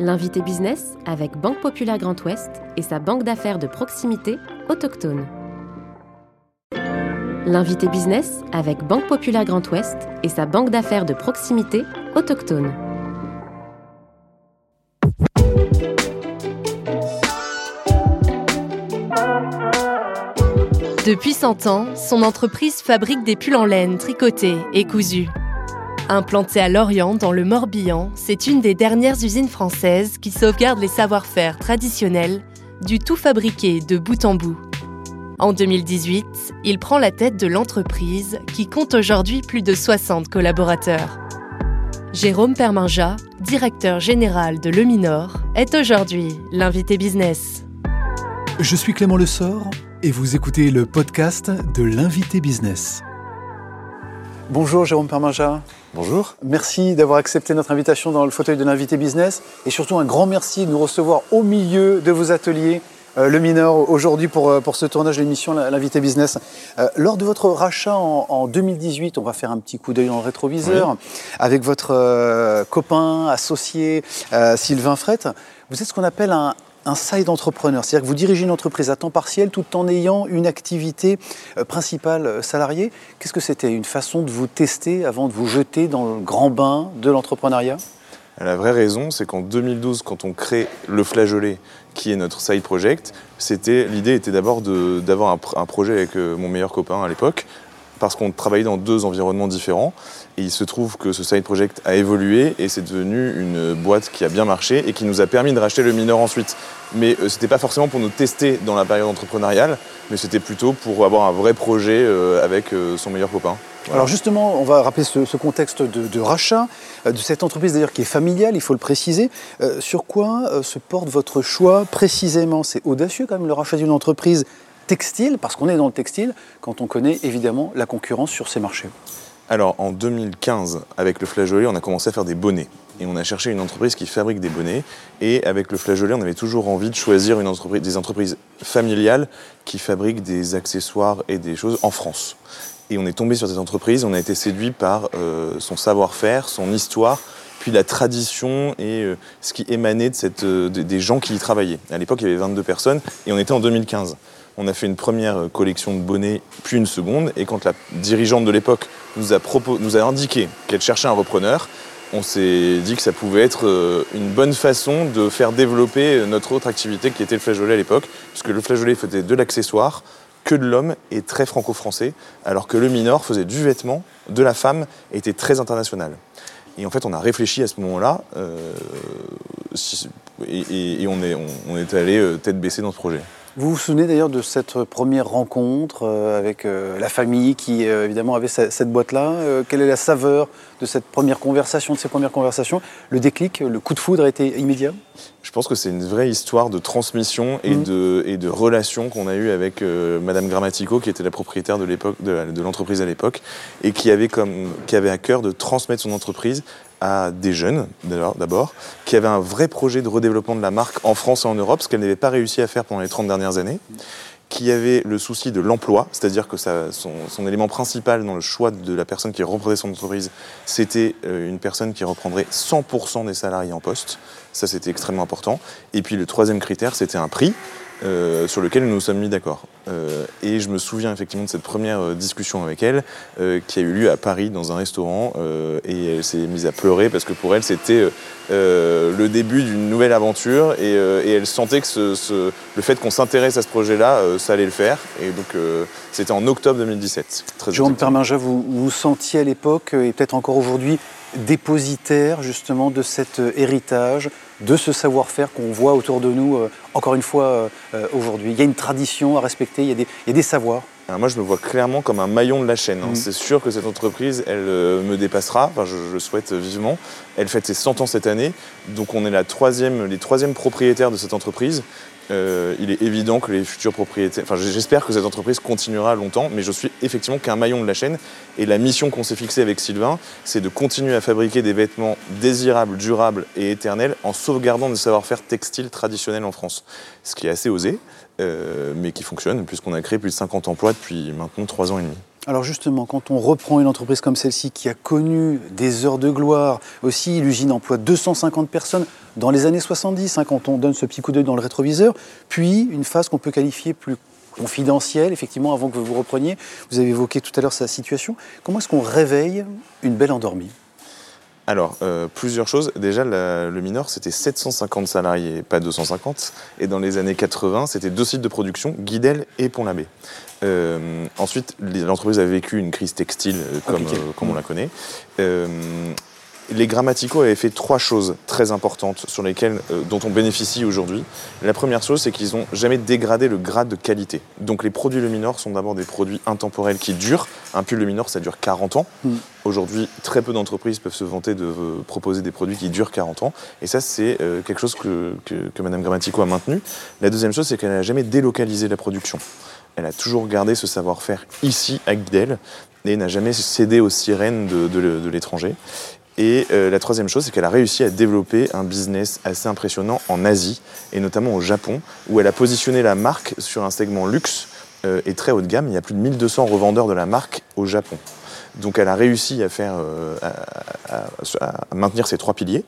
L'invité business avec Banque Populaire Grand Ouest et sa banque d'affaires de proximité autochtone. L'invité business avec Banque Populaire Grand Ouest et sa banque d'affaires de proximité autochtone. Depuis 100 ans, son entreprise fabrique des pulls en laine tricotés et cousus. Implantée à Lorient, dans le Morbihan, c'est une des dernières usines françaises qui sauvegarde les savoir-faire traditionnels, du tout fabriqué de bout en bout. En 2018, il prend la tête de l'entreprise qui compte aujourd'hui plus de 60 collaborateurs. Jérôme Perminja, directeur général de Leminor, est aujourd'hui l'invité business. Je suis Clément Lessort et vous écoutez le podcast de l'invité business. Bonjour Jérôme Perminja. Bonjour. Merci d'avoir accepté notre invitation dans le fauteuil de l'invité business et surtout un grand merci de nous recevoir au milieu de vos ateliers. Euh, le mineur aujourd'hui pour, euh, pour ce tournage de l'émission L'invité business. Euh, lors de votre rachat en, en, 2018, on va faire un petit coup d'œil dans le rétroviseur oui. avec votre euh, copain, associé Sylvain Frette. Vous êtes ce qu'on appelle un, un side entrepreneur, c'est-à-dire que vous dirigez une entreprise à temps partiel tout en ayant une activité euh, principale salariée. Qu'est-ce que c'était Une façon de vous tester avant de vous jeter dans le grand bain de l'entrepreneuriat? La vraie raison, c'est qu'en 2012, quand on crée le flageolet, qui est notre side project, c'était l'idée était d'abord d'avoir un, un, projet avec euh, mon meilleur copain à l'époque, parce qu'on travaillait dans deux environnements différents. Et il se trouve que ce side project a évolué et c'est devenu une boîte qui a bien marché et qui nous a permis de racheter le mineur ensuite. Mais euh, c'était pas forcément pour nous tester dans la période entrepreneuriale, mais c'était plutôt pour avoir un vrai projet euh, avec euh, son meilleur copain. Alors justement, on va rappeler ce, contexte de, de, rachat de cette entreprise d'ailleurs qui est familiale, il faut le préciser. Euh, sur quoi euh, se porte votre choix précisément? C'est audacieux quand même le rachat d'une entreprise textile, parce qu'on est dans le textile, quand on connaît évidemment la concurrence sur ces marchés. Alors en 2015, avec le flageolet, on a commencé à faire des bonnets. Et on a cherché une entreprise qui fabrique des bonnets. Et avec le flageolet, on avait toujours envie de choisir une entreprise, des entreprises familiales qui fabriquent des accessoires et des choses en France. Et on est tombé sur cette entreprise, on a été séduit par euh, son savoir-faire, son histoire, puis la tradition et euh, ce qui émanait de cette, euh, des gens qui y travaillaient. À l'époque, il y avait 22 personnes et on était en 2015. On a fait une première collection de bonnets, puis une seconde. Et quand la dirigeante de l'époque nous, a indiqué qu'elle cherchait un repreneur, on s'est dit que ça pouvait être une bonne façon de faire développer notre autre activité qui était le flageolet à l'époque, puisque le flageolet faisait de l'accessoire, que de l'homme et très franco-français, alors que le minor faisait du vêtement, de la femme et était très international. Et en fait, on a réfléchi à ce moment-là euh, et, on, est, on est allé euh, tête baissée dans ce projet. Vous vous souvenez d'ailleurs de cette première rencontre euh, avec euh, la famille qui euh, évidemment avait cette, boîte-là Quelle est la saveur de cette première conversation, de ces premières conversations? Le déclic, le coup de foudre a été immédiat? Je pense que c'est une vraie histoire de transmission et, mmh. de, et de relation qu'on a eue avec euh, Madame Grammatico, qui était la propriétaire de l'époque de, de l'entreprise à l'époque, et qui avait, comme, qui avait à cœur de transmettre son entreprise à des jeunes, d'abord, qui avaient un vrai projet de redéveloppement de la marque en France et en Europe, ce qu'elle n'avait pas réussi à faire pendant les 30 dernières années, qui avait le souci de l'emploi, c'est-à-dire que son, élément principal dans le choix de la personne qui reprenait son entreprise, c'était euh, une personne qui reprendrait 100% des salariés en poste. Ça, c'était extrêmement important. Et puis le troisième critère, c'était un prix. Euh, sur lequel nous nous sommes mis d'accord. Euh, et je me souviens effectivement de cette première euh, discussion avec elle, euh, qui a eu lieu à Paris dans un restaurant, et elle s'est mise à pleurer parce que pour elle c'était le début d'une nouvelle aventure, et, et, elle sentait que ce, ce, le fait qu'on s'intéresse à ce projet-là, ça allait le faire. Et donc c'était en octobre 2017. Jérôme Perminja, vous vous sentiez à l'époque, et peut-être encore aujourd'hui, dépositaire justement de cet héritage, de ce savoir-faire qu'on voit autour de nous, euh, encore une fois, euh, aujourd'hui. Il y a une tradition à respecter, il y a des, il y a des savoirs. Alors moi, je me vois clairement comme un maillon de la chaîne. Hein. Mmh. C'est sûr que cette entreprise, elle euh, me dépassera. Enfin, je, je, le souhaite vivement. Elle fête ses 100 ans cette année. Donc, on est la troisième, les troisièmes propriétaires de cette entreprise. Euh, il est évident que les futurs propriétaires. Enfin, j'espère que cette entreprise continuera longtemps, mais je suis effectivement qu'un maillon de la chaîne. Et la mission qu'on s'est fixée avec Sylvain, c'est de continuer à fabriquer des vêtements désirables, durables et éternels en sauvegardant des savoir-faire textiles traditionnels en France. Ce qui est assez osé, euh, mais qui fonctionne, puisqu'on a créé plus de 50 emplois depuis maintenant 3 ans et demi. Alors justement, quand on reprend une entreprise comme celle-ci qui a connu des heures de gloire, aussi l'usine emploie 250 personnes dans les années 70, hein, quand on donne ce petit coup d'œil dans le rétroviseur, puis une phase qu'on peut qualifier plus confidentielle, effectivement, avant que vous vous repreniez. Vous avez évoqué tout à l'heure sa situation. Comment est-ce qu'on réveille une belle endormie? Alors, euh, plusieurs choses. Déjà, la- le Minor, c'était 750 salariés, pas 250. Et dans les années 80, c'était deux sites de production, Guidel et Pont-l'Abbé. Euh, ensuite, l'entreprise a vécu une crise textile euh, comme, euh, comme on la connaît. Les Grammatico avaient fait trois choses très importantes sur lesquelles, euh, dont on bénéficie aujourd'hui. La première chose, c'est qu'ils n'ont jamais dégradé le grade de qualité. Donc les produits Luminor sont d'abord des produits intemporels qui durent. Un pull Luminor, ça dure 40 ans. Mm. Aujourd'hui, très peu d'entreprises peuvent se vanter de euh, proposer des produits qui durent 40 ans. Et ça, c'est euh, quelque chose que, que, que Mme Grammatico a maintenu. La deuxième chose, c'est qu'elle n'a jamais délocalisé la production. Elle a toujours gardé ce savoir-faire ici, à Guidel, et n'a jamais cédé aux sirènes de, de- de l'étranger. Et euh, la troisième chose, c'est qu'elle a réussi à développer un business assez impressionnant en Asie, et notamment au Japon, où elle a positionné la marque sur un segment luxe euh, et très haut de gamme. Il y a plus de 1200 revendeurs de la marque au Japon. Donc elle a réussi à, faire, euh, à, à- à maintenir ces trois piliers,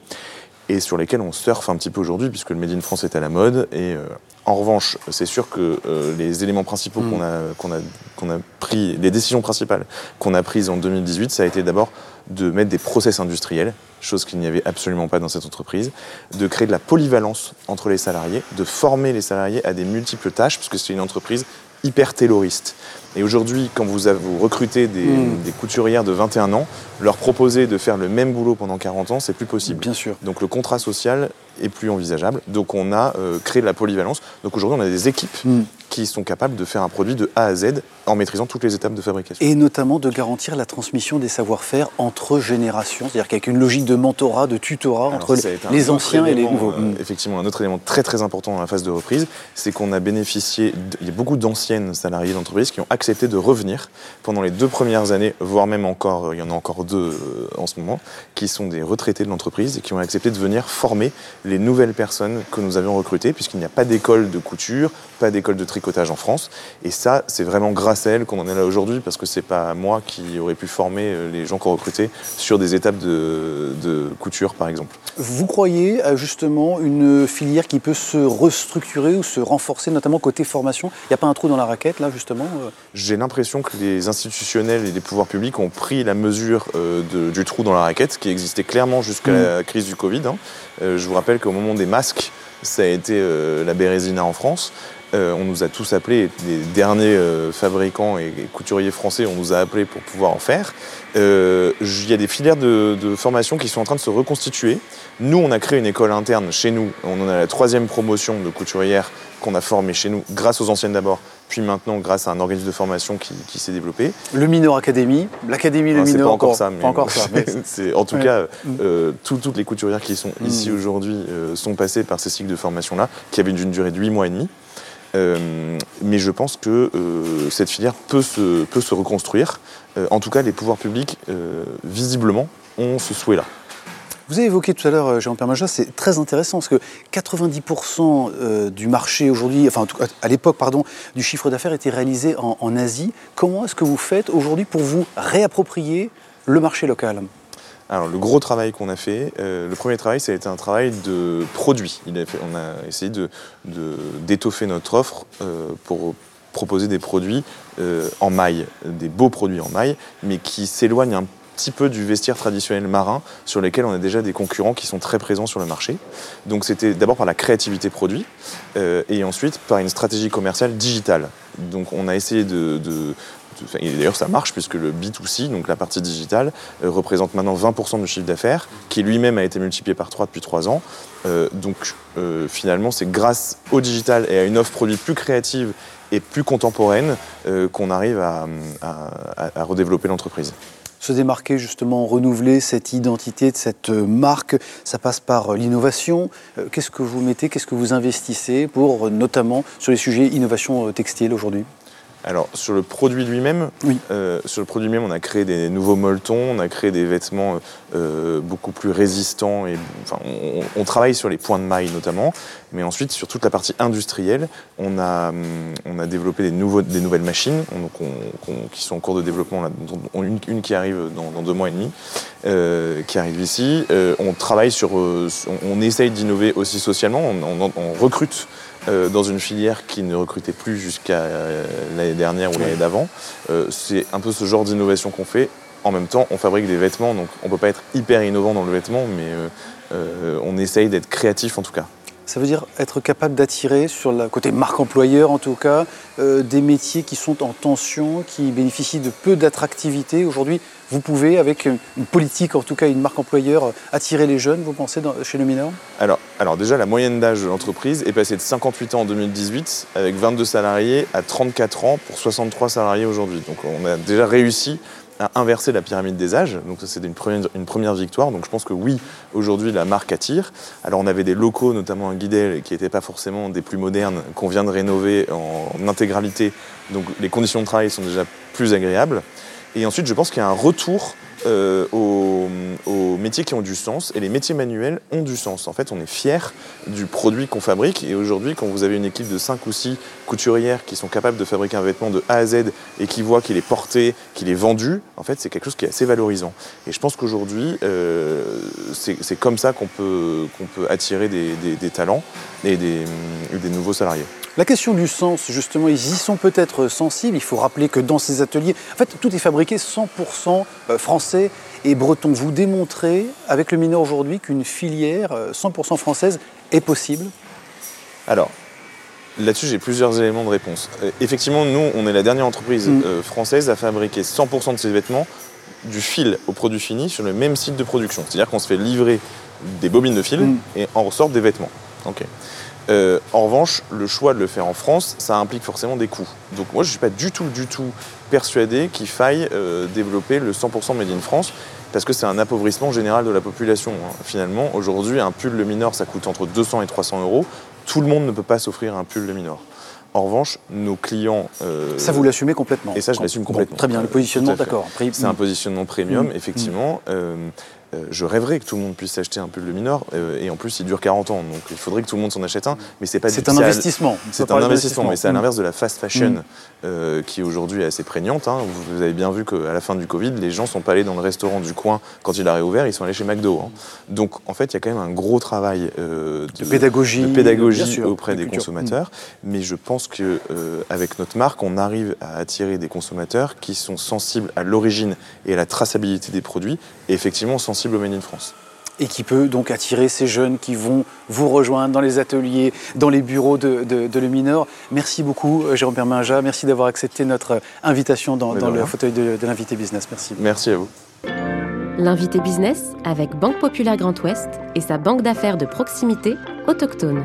et sur lesquels on surfe un petit peu aujourd'hui, puisque le Made in France est à la mode. Et euh, en revanche, c'est sûr que euh, les éléments principaux Mm. qu'on a, qu'on a, qu'on a pris, les décisions principales qu'on a prises en 2018, ça a été d'abord de mettre des process industriels, chose qu'il n'y avait absolument pas dans cette entreprise, de créer de la polyvalence entre les salariés, de former les salariés à des multiples tâches, puisque c'est une entreprise hyper tayloriste. Et aujourd'hui, quand vous, recrutez des, Mm. des couturières de 21 ans, leur proposer de faire le même boulot pendant 40 ans, c'est plus possible. Bien sûr. Donc le contrat social est plus envisageable. Donc on a euh, créé de la polyvalence. Donc aujourd'hui, on a des équipes Mm. qui sont capables de faire un produit de A à Z en maîtrisant toutes les étapes de fabrication. Et notamment de garantir la transmission des savoir-faire entre générations, c'est-à-dire qu'avec une logique de mentorat, de tutorat Alors, entre les anciens et les nouveaux. euh, Mm. effectivement, un autre élément très très important dans la phase de reprise, c'est qu'on a bénéficié, il y a beaucoup d'anciennes salariées d'entreprise qui ont accepté de revenir pendant les deux premières années, voire même encore, euh, il y en a encore deux euh, en ce moment, qui sont des retraités de l'entreprise et qui ont accepté de venir former les nouvelles personnes que nous avions recrutées, puisqu'il n'y a pas d'école de couture, pas d'école de tricotage en France. Et ça, c'est vraiment grâce à elles qu'on en est là aujourd'hui, parce que c'est pas moi qui aurais pu former euh, les gens qu'on recrutait sur des étapes de, de couture, par exemple. Vous croyez justement une filière qui peut se restructurer ou se renforcer, notamment côté formation? Il n'y a pas un trou dans la raquette, là, justement J'ai l'impression que les institutionnels et les pouvoirs publics ont pris la mesure euh, de- du trou dans la raquette qui existait clairement jusqu'à la crise du Covid. hein. Euh, je vous rappelle qu'au moment des masques, ça a été euh, la Bérésina en France. On nous a tous appelés, les derniers fabricants et, et couturiers français, on nous a appelés pour pouvoir en faire. Il y a des filières de, de formation qui sont en train de se reconstituer. Nous, on a créé une école interne chez nous. On en a la troisième promotion de couturières qu'on a formée chez nous, grâce aux anciennes d'abord, puis maintenant grâce à un organisme de formation qui, qui s'est développé. Le Minor Academy, l'Académie Le Ah, c'est Minor, pas encore ça, mais pas encore ça. mais- c'est en tout Ouais. cas euh, tout- toutes les couturières qui sont Mm. ici aujourd'hui euh, sont passées par ces cycles de formation là, qui avaient une durée de 8 mois et demi. Euh, mais je pense que euh, cette filière peut se, peut se reconstruire. Euh, en tout cas, les pouvoirs publics, euh, visiblement, ont ce souhait-là. Vous avez évoqué tout à l'heure, euh, Jérôme Permaja, c'est très intéressant parce que 90% euh, du marché aujourd'hui, enfin à l'époque, pardon, du chiffre d'affaires était réalisé en, Asie. Comment est-ce que vous faites aujourd'hui pour vous réapproprier le marché local? Alors, le gros travail qu'on a fait, euh, le premier travail, ça a été un travail de produit. On a essayé de- de- d'étoffer notre offre pour proposer des produits en maille, des beaux produits en maille, mais qui s'éloignent un petit peu du vestiaire traditionnel marin sur lesquels on a déjà des concurrents qui sont très présents sur le marché. Donc c'était d'abord par la créativité produit euh, et ensuite par une stratégie commerciale digitale. Donc on a essayé de, de- et d'ailleurs ça marche puisque le B2C, donc la partie digitale, euh, représente maintenant 20% du chiffre d'affaires, qui lui-même a été multiplié par 3 depuis 3 ans. Euh, donc euh, finalement c'est grâce au digital et à une offre produit plus créative et plus contemporaine euh, qu'on arrive à- à- à redévelopper l'entreprise. Se démarquer justement, renouveler cette identité de cette euh, marque, ça passe par euh, l'innovation. Euh, Qu'est-ce que vous mettez, qu'est-ce que vous investissez pour, notamment sur les sujets innovation textile aujourd'hui? Alors sur le produit lui-même, Oui. euh, sur le produit lui-même, on a créé des nouveaux molletons, on a créé des vêtements euh, beaucoup plus résistants et enfin, on, on travaille sur les points de maille notamment, mais ensuite sur toute la partie industrielle, on a hum, on a développé des nouveaux des nouvelles machines donc on- qui sont en cours de développement là, une, une qui arrive dans, dans deux mois et demi, euh, qui arrive ici. Euh, on travaille sur, euh, on, essaye d'innover aussi socialement, on recrute euh, dans une filière qui ne recrutait plus jusqu'à euh, l'année dernière ou l'année d'avant. Euh, c'est un peu ce genre d'innovation qu'on fait. En même temps, on fabrique des vêtements, donc on peut pas être hyper innovant dans le vêtement, mais on essaye d'être créatif en tout cas. Ça veut dire être capable d'attirer sur le côté marque employeur en tout cas euh, des métiers qui sont en tension, qui bénéficient de peu d'attractivité. Aujourd'hui, vous pouvez avec une politique en tout cas une marque employeur attirer les jeunes. Vous pensez chez le mineur Alors, alors déjà, la moyenne d'âge de l'entreprise est passée de 58 ans en 2018 avec 22 salariés à 34 ans pour 63 salariés aujourd'hui. Donc on a déjà réussi à inverser la pyramide des âges. Donc ça, c'est une première, une première victoire. Donc je pense que oui, aujourd'hui, la marque attire. Alors on avait des locaux, notamment à Guidel, qui n'étaient pas forcément des plus modernes, qu'on vient de rénover en intégralité. Donc les conditions de travail sont déjà plus agréables. Et ensuite, je pense qu'il y a un retour euh, aux, métiers qui ont du sens. Et les métiers manuels ont du sens. En fait, on est fier du produit qu'on fabrique. Et aujourd'hui, quand vous avez une équipe de 5 ou 6 couturières qui sont capables de fabriquer un vêtement de A à Z et qui voient qu'il est porté, qu'il est vendu, en fait, c'est quelque chose qui est assez valorisant. Et je pense qu'aujourd'hui, euh, c'est comme ça qu'on peut, attirer des, talents et des, et des nouveaux salariés. La question du sens, justement, ils y sont peut-être sensibles. Il faut rappeler que dans ces ateliers, en fait, tout est fabriqué 100% français et breton. Vous démontrez avec le mineur aujourd'hui qu'une filière euh, 100% française est possible? Alors, là-dessus, j'ai plusieurs éléments de réponse. Euh, effectivement, nous, on est la dernière entreprise Mm. euh, française à fabriquer 100% de ses vêtements du fil au produit fini sur le même site de production. C'est-à-dire qu'on se fait livrer des bobines de fil Mm. et en ressortent des vêtements. Ok. Euh, en revanche, le choix de le faire en France, ça implique forcément des coûts. Donc moi, je ne suis pas du tout, du tout persuadé qu'il faille euh, développer le 100% Made in France parce que c'est un appauvrissement général de la population. hein. Finalement, aujourd'hui, un pull le minor, ça coûte entre 200 et 300 euros. Tout le monde ne peut pas s'offrir un pull le minor. En revanche, nos clients... euh, Ça, vous l'assumez complètement. et ça, je l'assume Bon, complètement. très bien, le positionnement, d'accord. C'est un positionnement premium, Mm. effectivement. Euh, je rêverais que tout le monde puisse acheter un pull de minor, euh, et en plus, il dure 40 ans, donc il faudrait que tout le monde s'en achète un, mais c'est pas C'est un investissement. C'est un investissement, mais c'est à Mm. l'inverse de la fast fashion Mm. euh, qui aujourd'hui est assez prégnante. hein. Vous, vous avez bien vu qu'à la fin du Covid, les gens sont pas allés dans le restaurant du coin quand il a réouvert, ils sont allés chez McDo. hein. Donc en fait, il y a quand même un gros travail euh, De pédagogie. de pédagogie bien sûr, auprès de des culture. consommateurs. Mais je pense que euh, avec notre marque, on arrive à attirer des consommateurs qui sont sensibles à l'origine et à la traçabilité des produits, et effectivement sensibles au Made in France. et qui peut donc attirer ces jeunes qui vont vous rejoindre dans les ateliers, dans les bureaux de, de, de Le Mineur. Merci beaucoup, euh, Jérôme Perminja. Merci d'avoir accepté notre invitation dans, le fauteuil de, de l'invité business. Merci. Merci à vous. L'invité business avec Banque Populaire Grand Ouest et sa banque d'affaires de proximité autochtone.